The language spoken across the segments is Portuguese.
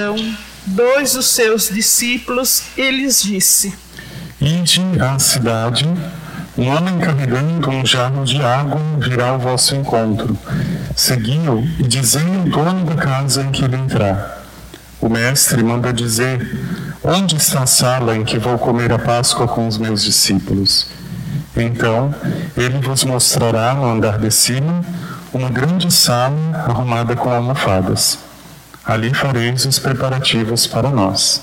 Então, dois dos seus discípulos, ele lhes disse: Ide à cidade, um homem carregando um jarro de água virá ao vosso encontro. Segui-o e dizei ao dono da casa em que ele entrar. O mestre manda dizer: Onde está a sala em que vou comer a Páscoa com os meus discípulos? Então ele vos mostrará no andar de cima uma grande sala arrumada com almofadas. Ali fareis os preparativos para nós.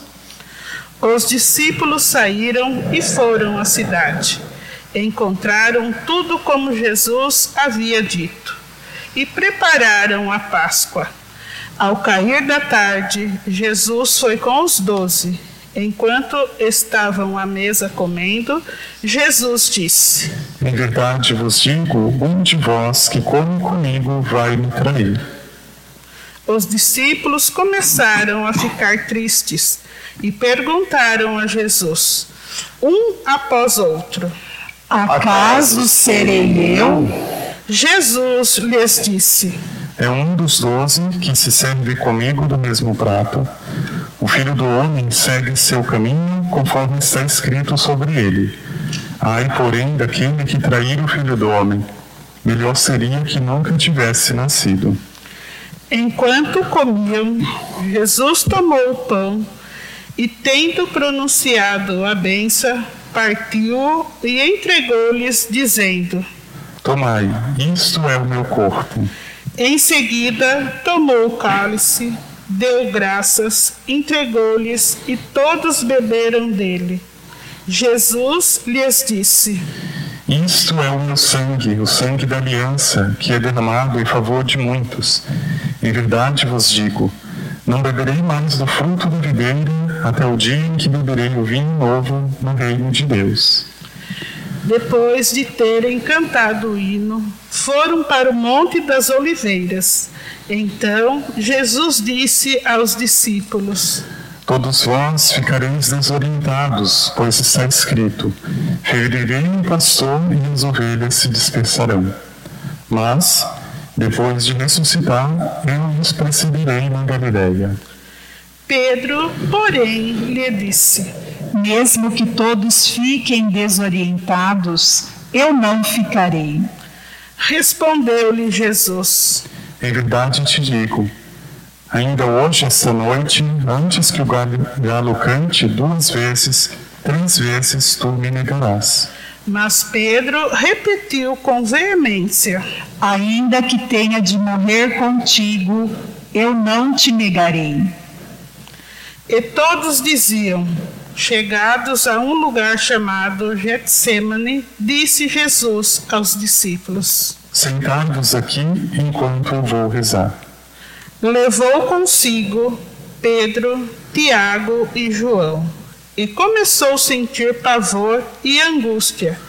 Os discípulos saíram e foram à cidade. Encontraram tudo como Jesus havia dito e prepararam a Páscoa. Ao cair da tarde, Jesus foi com os doze. Enquanto estavam à mesa comendo, Jesus disse: Em verdade vos digo: um de vós que come comigo vai me trair. Os discípulos começaram a ficar tristes e perguntaram a Jesus, um após outro: Acaso serei eu? Jesus lhes disse: É um dos doze que se serve comigo do mesmo prato. O filho do homem segue seu caminho conforme está escrito sobre ele. Ai, porém, daquele que trair o filho do homem, melhor seria que nunca tivesse nascido. Enquanto comiam, Jesus tomou o pão e, tendo pronunciado a benção, partiu e entregou-lhes, dizendo: Tomai, isto é o meu corpo. Em seguida, tomou o cálice, deu graças, entregou-lhes e todos beberam dele. Jesus lhes disse: Isto é o meu sangue, o sangue da aliança, que é derramado em favor de muitos. Em verdade vos digo: não beberei mais do fruto da videira até o dia em que beberei o vinho novo no reino de Deus. Depois de terem cantado o hino, foram para o Monte das Oliveiras. Então Jesus disse aos discípulos: Todos vós ficareis desorientados, pois está escrito: Ferirei o pastor e as ovelhas se dispersarão. Mas, depois de ressuscitar, eu vos precederei na Galileia. Pedro, porém, lhe disse: Mesmo que todos fiquem desorientados, eu não ficarei. Respondeu-lhe Jesus: Em verdade te digo, ainda hoje, esta noite, antes que o galo cante duas vezes, três vezes tu me negarás. Mas Pedro repetiu com veemência: Ainda que tenha de morrer contigo, eu não te negarei. E todos diziam: Chegados a um lugar chamado Getsemane, disse Jesus aos discípulos: Sentai-vos aqui enquanto eu vou rezar. Levou consigo Pedro, Tiago e João e começou a sentir pavor e angústia.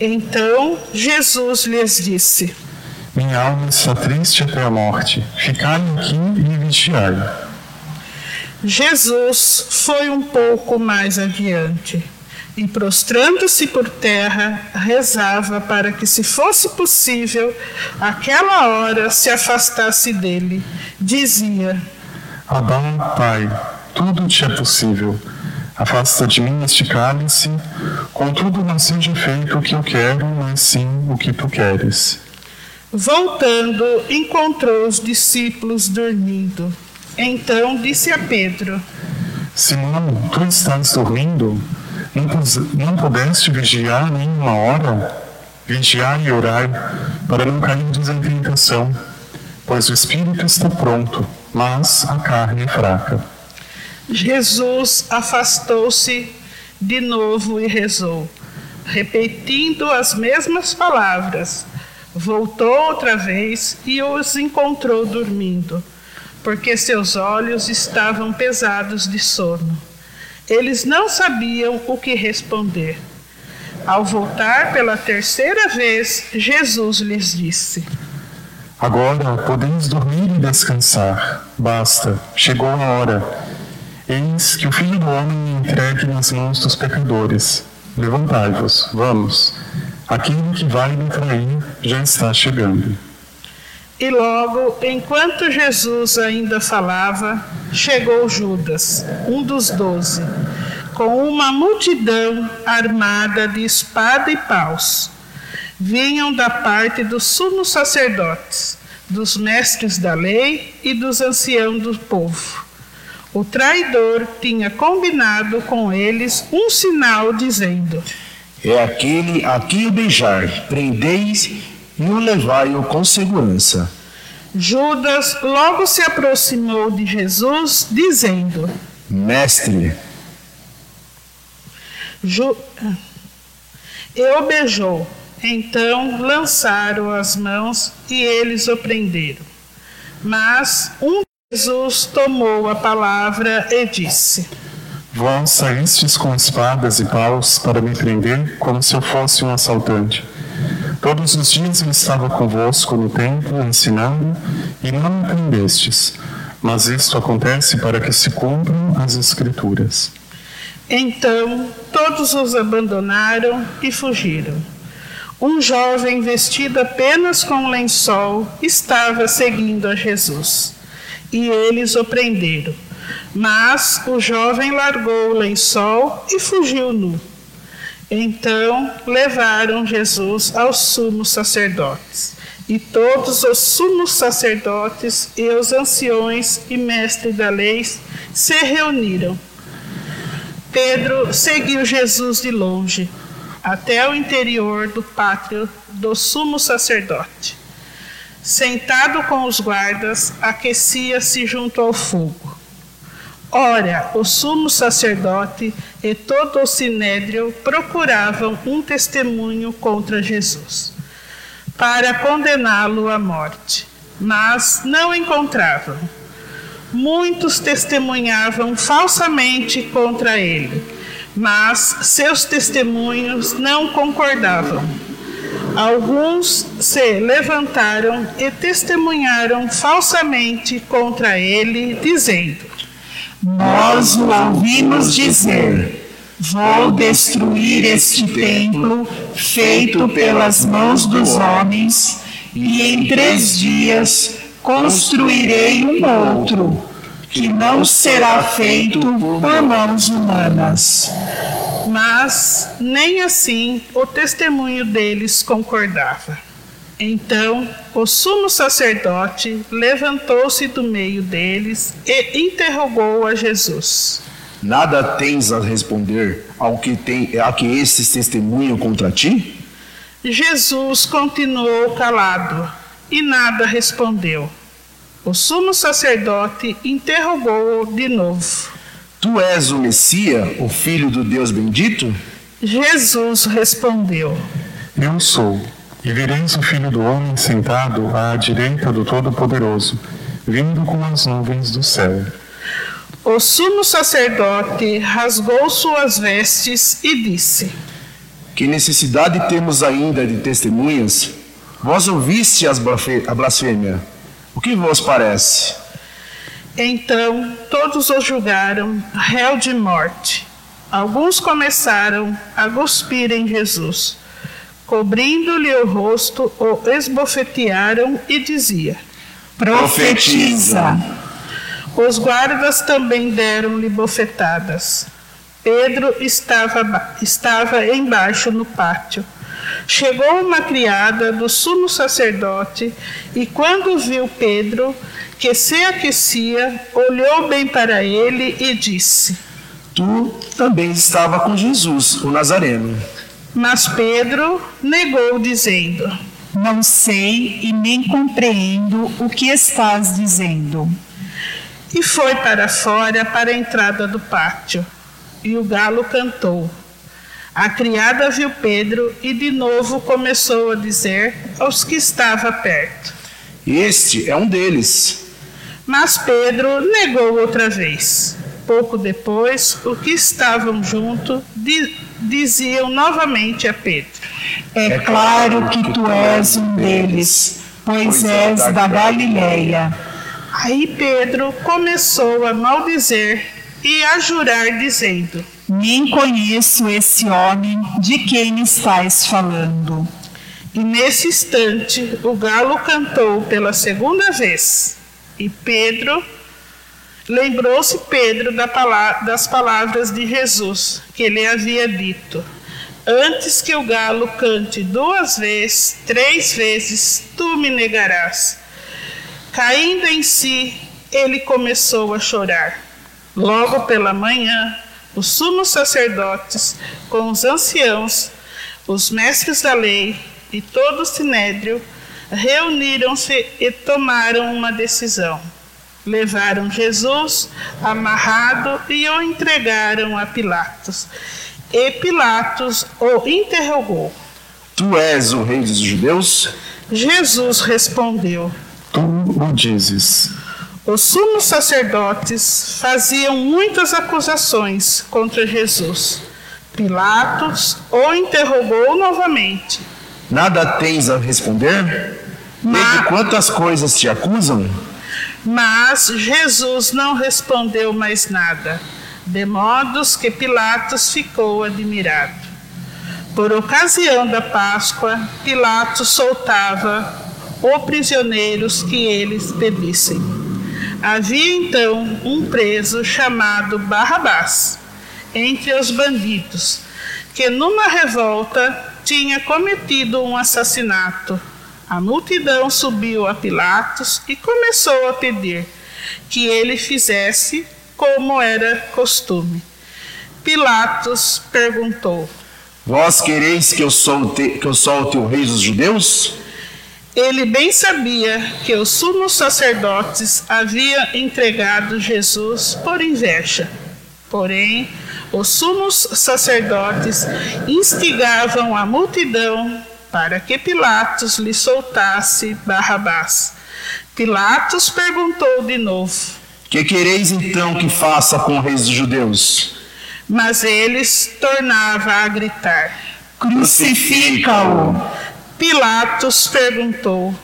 Então Jesus lhes disse: Minha alma está triste até a morte. Ficai aqui e vigiai. Jesus foi um pouco mais adiante e, prostrando-se por terra, rezava para que, se fosse possível, aquela hora se afastasse dele. Dizia: Adão, Pai, tudo te é possível. Afasta de mim este cálice, contudo não seja feito o que eu quero, mas sim o que tu queres. Voltando, encontrou os discípulos dormindo. Então disse a Pedro: Simão, tu estás dormindo? Não, pudeste vigiar nem uma hora? Vigiai e orai, para não cairdes em tentação, pois o espírito está pronto, mas a carne é fraca. Jesus afastou-se de novo e rezou, repetindo as mesmas palavras. Voltou outra vez e os encontrou dormindo porque seus olhos estavam pesados de sono. Eles não sabiam o que responder. Ao voltar pela terceira vez, Jesus lhes disse: Agora podeis dormir e descansar. Basta, chegou a hora. Eis que o Filho do Homem é entregue nas mãos dos pecadores. Levantai-vos, vamos. Aquele que vai me trair já está chegando. E logo, enquanto Jesus ainda falava, chegou Judas, um dos doze, com uma multidão armada de espada e paus. Vinham da parte dos sumos sacerdotes, dos mestres da lei e dos anciãos do povo. O traidor tinha combinado com eles um sinal, dizendo: É aquele a quem beijar, prendeis e o levai-o com segurança. Judas logo se aproximou de Jesus, dizendo: Mestre, Ju... E o beijou. Então lançaram as mãos e eles o prenderam. Mas um Jesus tomou a palavra e disse: Vós saístes com espadas e paus para me prender como se eu fosse um assaltante. Todos os dias eu estava convosco no templo ensinando e não me prendestes. Mas isto acontece para que se cumpram as Escrituras. Então todos os abandonaram e fugiram. Um jovem vestido apenas com um lençol estava seguindo a Jesus. E eles o prenderam. Mas o jovem largou o lençol e fugiu nu. Então levaram Jesus aos sumos sacerdotes. E todos os sumos sacerdotes e os anciões e mestres da lei se reuniram. Pedro seguiu Jesus de longe, até o interior do pátio do sumo sacerdote. Sentado com os guardas, aquecia-se junto ao fogo. Ora, o sumo sacerdote e todo o sinédrio procuravam um testemunho contra Jesus, para condená-lo à morte, mas não encontravam. Muitos testemunhavam falsamente contra ele, mas seus testemunhos não concordavam. Alguns se levantaram e testemunharam falsamente contra ele, dizendo: Nós o ouvimos dizer: Vou destruir este templo feito pelas mãos dos homens, e em três dias construirei um outro, que não será feito por mãos humanas. Mas nem assim o testemunho deles concordava. Então o sumo sacerdote levantou-se do meio deles e interrogou a Jesus. nada tens a responder ao que, tem, a que esses testemunham contra ti? Jesus continuou calado e nada respondeu. O sumo sacerdote interrogou-o de novo. Tu és o Messias, o Filho do Deus bendito? Jesus respondeu: Eu sou, e vereis o Filho do Homem sentado à direita do Todo-Poderoso, vindo com as nuvens do céu. O sumo sacerdote rasgou suas vestes e disse: Que necessidade temos ainda de testemunhas? Vós ouviste as a blasfêmia. O que vos parece? Então todos o julgaram réu de morte. Alguns começaram a cuspir em Jesus. Cobrindo-lhe o rosto, o esbofetearam e dizia: Profetiza. Os guardas também deram-lhe bofetadas. Pedro estava, estava embaixo no pátio. Chegou uma criada do sumo sacerdote e, quando viu Pedro, que se aquecia, olhou bem para ele e disse: Tu também estava com Jesus, o Nazareno. Mas Pedro negou, dizendo: Não sei e nem compreendo o que estás dizendo. E foi para fora, para a entrada do pátio. E o galo cantou. A criada viu Pedro e de novo começou a dizer aos que estavam perto. Este é um deles. Mas Pedro negou outra vez. Pouco depois, os que estavam junto di- diziam novamente a Pedro: É claro que tu és um deles, pois és da Galileia. Aí Pedro começou a maldizer e a jurar, dizendo: Nem conheço esse homem de quem estás falando. E nesse instante o galo cantou pela segunda vez. E Pedro lembrou-se Pedro das palavras de Jesus que ele havia dito: Antes que o galo cante duas vezes, três vezes, tu me negarás. Caindo em si, ele começou a chorar. Logo pela manhã, os sumos sacerdotes, com os anciãos, os mestres da lei e todo o sinédrio, reuniram-se e tomaram uma decisão. Levaram Jesus amarrado e o entregaram a Pilatos. E Pilatos o interrogou: Tu és o rei dos judeus? Jesus respondeu: Tu o dizes. Os sumos sacerdotes faziam muitas acusações contra Jesus. Pilatos o interrogou novamente. Nada tens a responder? Mas- De quantas coisas te acusam? Mas Jesus não respondeu mais nada, de modos que Pilatos ficou admirado. Por ocasião da Páscoa, Pilatos soltava os prisioneiros que eles pedissem. Havia então um preso chamado Barrabás entre os bandidos, que numa revolta tinha cometido um assassinato. A multidão subiu a Pilatos e começou a pedir que ele fizesse como era costume. Pilatos perguntou: Vós quereis que eu solte, que eu solte o rei dos judeus? Ele bem sabia que os sumos sacerdotes haviam entregado Jesus por inveja. Porém, os sumos sacerdotes instigavam a multidão para que Pilatos lhe soltasse Barrabás. Pilatos perguntou de novo, Que quereis então que faça com o rei dos judeus? mas eles tornavam a gritar. Crucifica-o. Pilatos perguntou,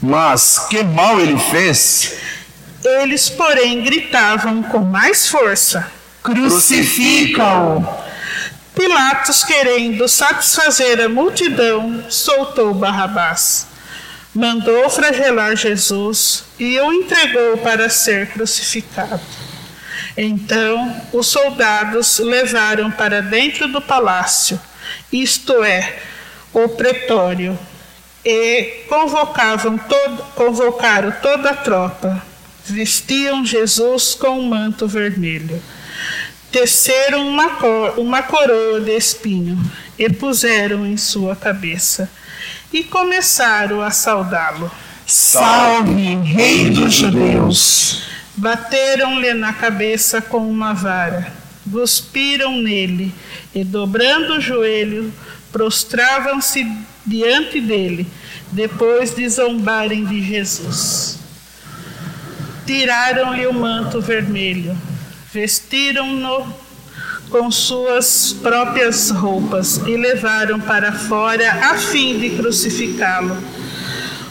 Mas que mal ele fez? eles, porém, gritavam com mais força. Crucifica-o. Pilatos, querendo satisfazer a multidão, soltou Barrabás. Mandou flagelar Jesus e o entregou para ser crucificado. Então os soldados levaram para dentro do palácio, isto é, o pretório, e convocavam todo, convocaram toda a tropa. Vestiam Jesus com um manto vermelho teceram uma, cor, uma coroa de espinho e puseram em sua cabeça e começaram a saudá-lo. Salve, Rei dos Judeus. Bateram-lhe na cabeça com uma vara, cuspiram nele e, dobrando o joelho, prostravam-se diante dele, depois de zombarem de Jesus. Tiraram-lhe o manto vermelho, vestiram-no com suas próprias roupas e levaram para fora a fim de crucificá-lo.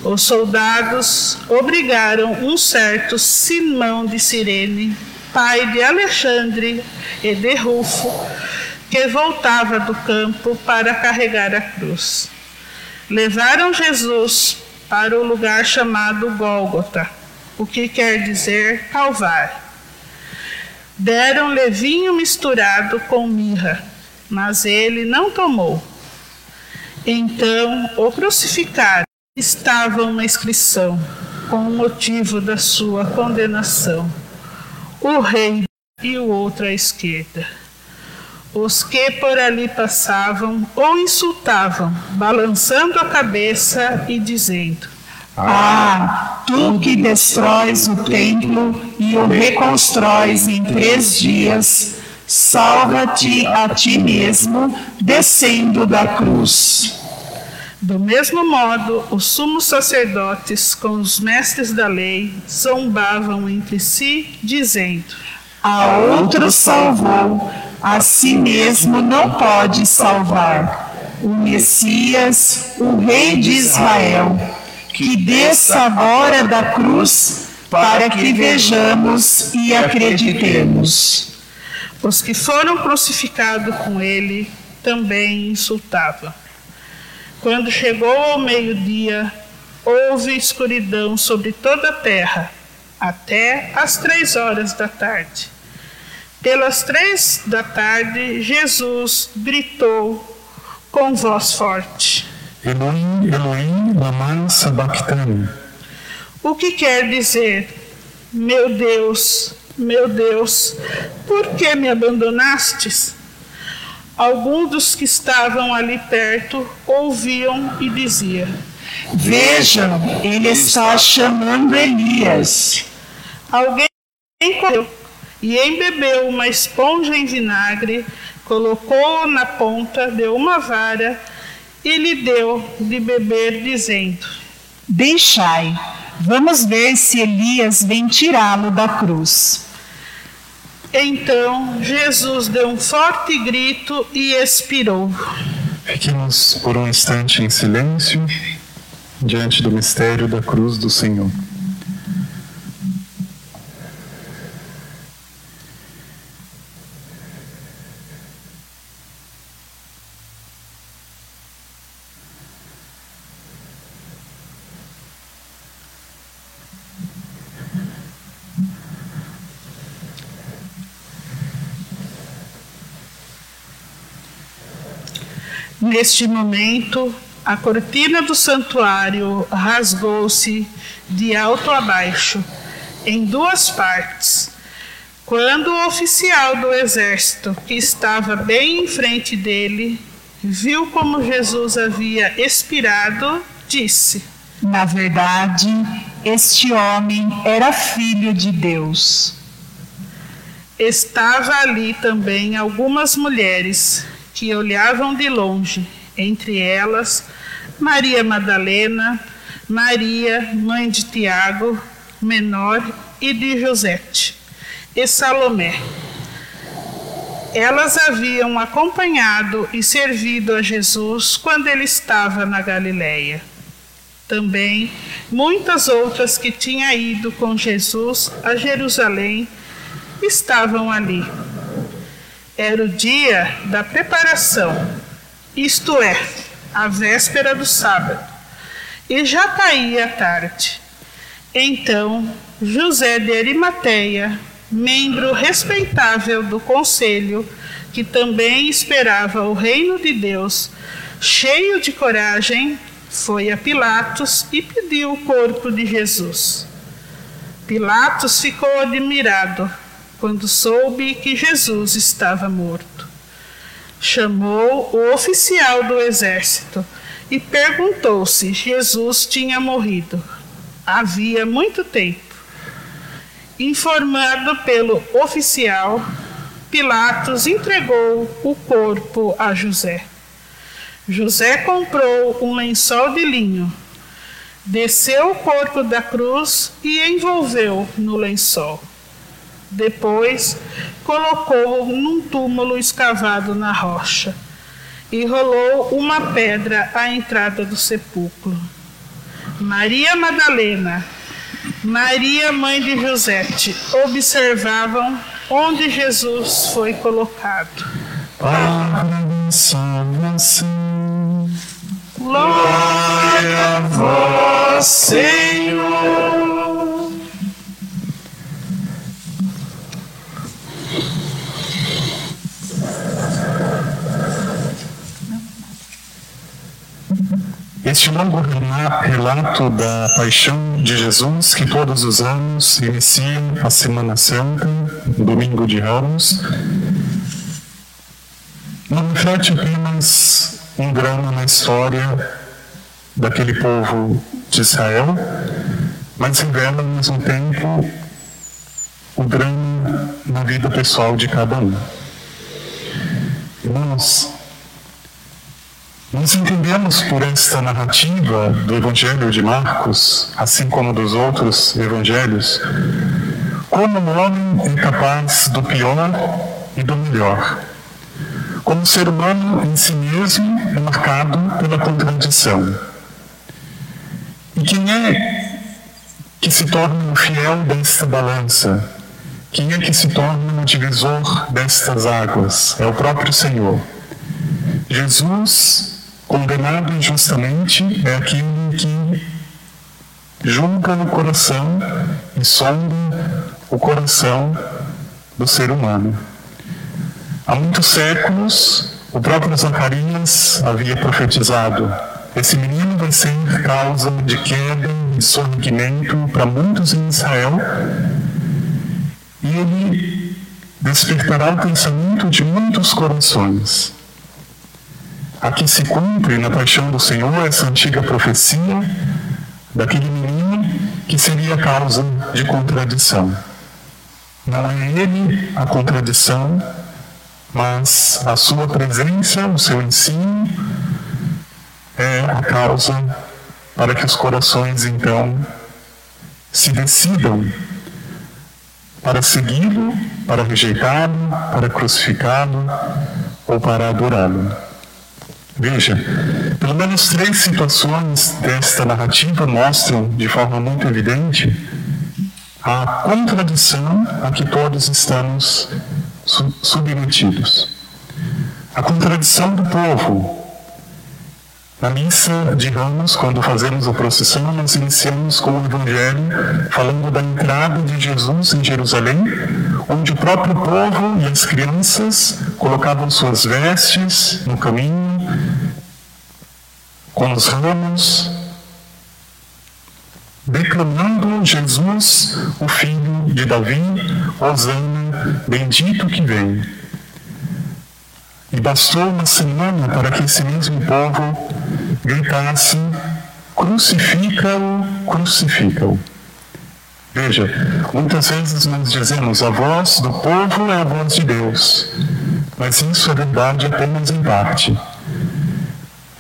Os soldados obrigaram um certo Simão de Cirene, pai de Alexandre e de Rufo, que voltava do campo para carregar a cruz. Levaram Jesus para o lugar chamado Gólgota, o que quer dizer Calvário. Deram-lhe vinho misturado com mirra, mas ele não tomou. Então o crucificaram. Estava uma inscrição com o motivo da sua condenação: o rei e o outro à esquerda. Os que por ali passavam o insultavam, balançando a cabeça e dizendo: Ah, tu que destróis o templo e o reconstróis em três dias, salva-te a ti mesmo, descendo da cruz. Do mesmo modo, os sumos sacerdotes, com os mestres da lei, zombavam entre si, dizendo: A outro salvou, a si mesmo não pode salvar. O Messias, o Rei de Israel, que desça agora da cruz, para que vejamos e acreditemos. Os que foram crucificados com ele também insultavam. Quando chegou ao meio-dia, houve escuridão sobre toda a terra, até às três horas da tarde. Pelas três da tarde, Jesus gritou com voz forte: Elohim, Elohim, lama sabachthani. O que quer dizer, meu Deus, meu Deus, por que me abandonastes? Alguns dos que estavam ali perto ouviam e diziam: Vejam, ele está chamando Elias. Alguém correu e embebeu uma esponja em vinagre, colocou na ponta de uma vara e lhe deu de beber, dizendo: Deixai, vamos ver se Elias vem tirá-lo da cruz. Então Jesus deu um forte grito e expirou. Fiquemos por um instante em silêncio diante do mistério da cruz do Senhor. Neste momento, a cortina do santuário rasgou-se de alto a baixo, em duas partes. Quando o oficial do exército, que estava bem em frente dele, viu como Jesus havia expirado, disse: Na verdade, este homem era filho de Deus. Estava ali também algumas mulheres que olhavam de longe, entre elas Maria Madalena, Maria, mãe de Tiago, menor, e de Josete, e Salomé. Elas haviam acompanhado e servido a Jesus quando ele estava na Galileia. Também muitas outras que tinham ido com Jesus a Jerusalém estavam ali. Era o dia da preparação, isto é, a véspera do sábado, e já caía a tarde. Então, José de Arimateia, membro respeitável do conselho, que também esperava o reino de Deus, cheio de coragem, foi a Pilatos e pediu o corpo de Jesus. Pilatos ficou admirado quando soube que Jesus estava morto. Chamou o oficial do exército e perguntou se Jesus tinha morrido. Havia muito tempo. Informado pelo oficial, Pilatos entregou o corpo a José. José comprou um lençol de linho, desceu o corpo da cruz e envolveu no lençol. Depois, colocou-o num túmulo escavado na rocha e rolou uma pedra à entrada do sepulcro. Maria Madalena, Maria, mãe de Josete, observavam onde Jesus foi colocado. Para salvação. Glória a vós, Senhor. Este longo relato da paixão de Jesus, que todos os anos inicia a Semana Santa, Domingo de Ramos, não reflete apenas um drama na história daquele povo de Israel, mas revela ao mesmo tempo o drama na vida pessoal de cada um. Irmãos, nós entendemos por esta narrativa do Evangelho de Marcos, assim como dos outros evangelhos, como o homem é capaz do pior e do melhor. Como o ser humano em si mesmo é marcado pela contradição. E quem é que se torna o fiel desta balança? Quem é que se torna o divisor destas águas? É o próprio Senhor. Jesus Condenado injustamente é aquele que julga o coração e sonda o coração do ser humano. Há muitos séculos, o próprio Zacarias havia profetizado: esse menino vai ser causa de queda e sorrimento para muitos em Israel, e ele despertará o pensamento de muitos corações. Aqui se cumpre na paixão do Senhor essa antiga profecia daquele menino que seria causa de contradição. Não é ele a contradição, mas a sua presença, o seu ensino, é a causa para que os corações então se decidam para segui-lo, para rejeitá-lo, para crucificá-lo ou para adorá-lo. Veja, pelo menos três situações desta narrativa mostram de forma muito evidente a contradição a que todos estamos submetidos. A contradição do povo. Na missa de Ramos, quando fazemos a procissão, nós iniciamos com o Evangelho falando da entrada de Jesus em Jerusalém, onde o próprio povo e as crianças colocavam suas vestes no caminho, com os ramos, declamando Jesus, o filho de Davi, Osana, bendito que vem. E bastou uma semana para que esse mesmo povo gritasse: crucifica-o, crucifica-o. Veja, muitas vezes nós dizemos a voz do povo é a voz de Deus, mas isso é verdade apenas em parte.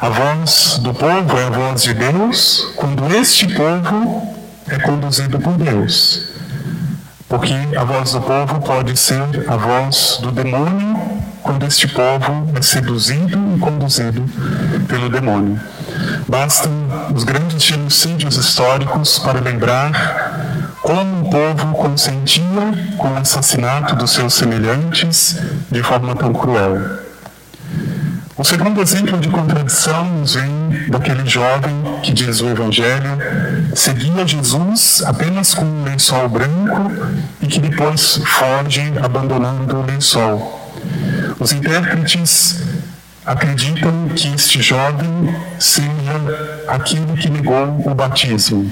A voz do povo é a voz de Deus quando este povo é conduzido por Deus. Porque a voz do povo pode ser a voz do demônio quando este povo é seduzido e conduzido pelo demônio. Bastam os grandes genocídios históricos para lembrar como o povo consentia com o assassinato dos seus semelhantes de forma tão cruel. O segundo exemplo de contradição nos vem daquele jovem que diz o Evangelho seguia Jesus apenas com um lençol branco e que depois foge abandonando o lençol. Os intérpretes acreditam que este jovem seja aquele que negou o batismo.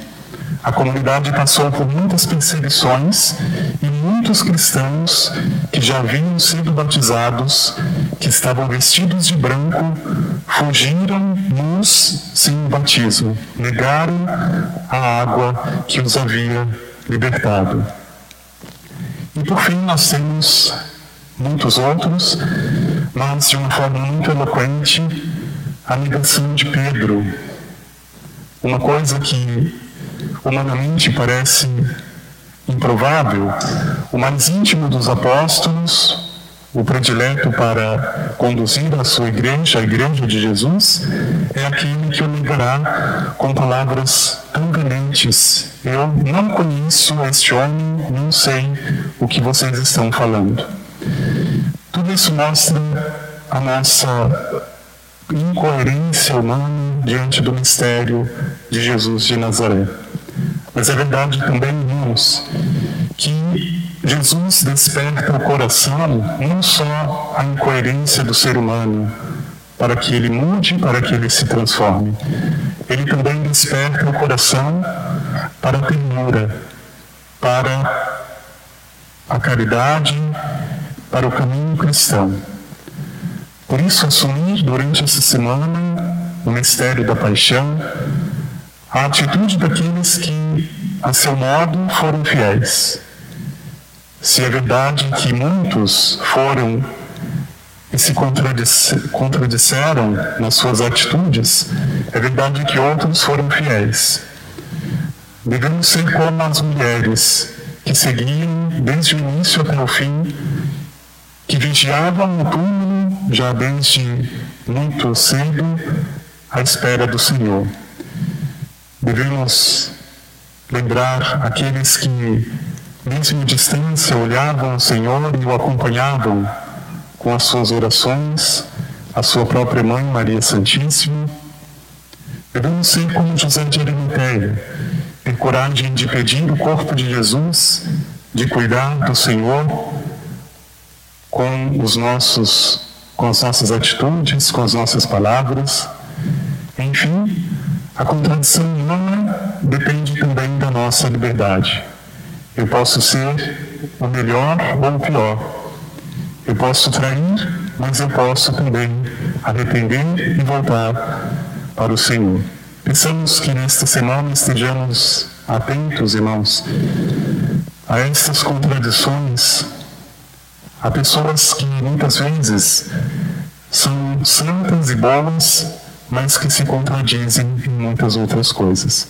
A comunidade passou por muitas perseguições e muitos cristãos que já haviam sido batizados, que estavam vestidos de branco, fugiram nus sem o batismo, negaram a água que os havia libertado. E por fim nós temos muitos outros, mas de uma forma muito eloquente, a negação de Pedro. Uma coisa que humanamente parece improvável, o mais íntimo dos apóstolos, o predileto para conduzir a sua igreja, a igreja de Jesus, é aquele que o negará com palavras tão valentes. Eu não conheço este homem, não sei o que vocês estão falando. Tudo isso mostra a nossa incoerência humana diante do mistério de Jesus de Nazaré. Mas é verdade também, irmãos, que Jesus desperta o coração não só a incoerência do ser humano, para que ele mude, para que ele se transforme. Ele também desperta o coração para a ternura, para a caridade, para o caminho cristão. Por isso, assumir durante essa semana o mistério da paixão, a atitude daqueles que, a seu modo, foram fiéis. Se é verdade que muitos foram e se contradisseram nas suas atitudes, é verdade que outros foram fiéis. Devemos ser como as mulheres que seguiam desde o início até o fim, que vigiavam o túmulo já desde muito cedo à espera do Senhor. Devemos lembrar aqueles que, mesmo à distância, olhavam o Senhor e o acompanhavam com as suas orações, a sua própria mãe, Maria Santíssima, Devemos ser como José de Arimateia, ter coragem de pedir o corpo de Jesus, de cuidar do Senhor com os nossos com as nossas atitudes, com as nossas palavras. Enfim, a contradição humana depende nossa liberdade. Eu posso ser o melhor ou o pior. Eu posso trair, mas eu posso também arrepender e voltar para o Senhor. Pensamos que nesta semana estejamos atentos, irmãos, a essas contradições. Há pessoas que muitas vezes são santas e boas, mas que se contradizem em muitas outras coisas.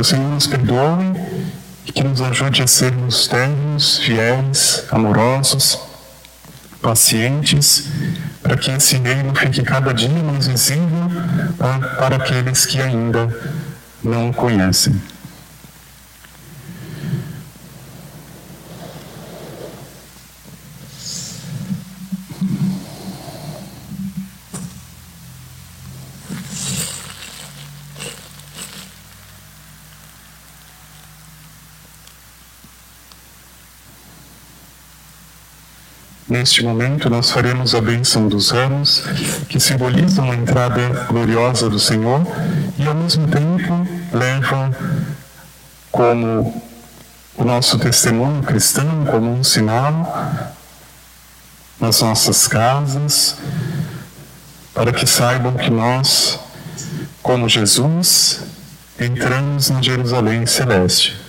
Que o Senhor nos perdoe e que nos ajude a sermos ternos, fiéis, amorosos, pacientes, para que esse reino fique cada dia mais visível para, aqueles que ainda não o conhecem. Neste momento, nós faremos a bênção dos ramos, que simbolizam a entrada gloriosa do Senhor e, ao mesmo tempo, levam como o nosso testemunho cristão, como um sinal nas nossas casas, para que saibam que nós, como Jesus, entramos na Jerusalém celeste.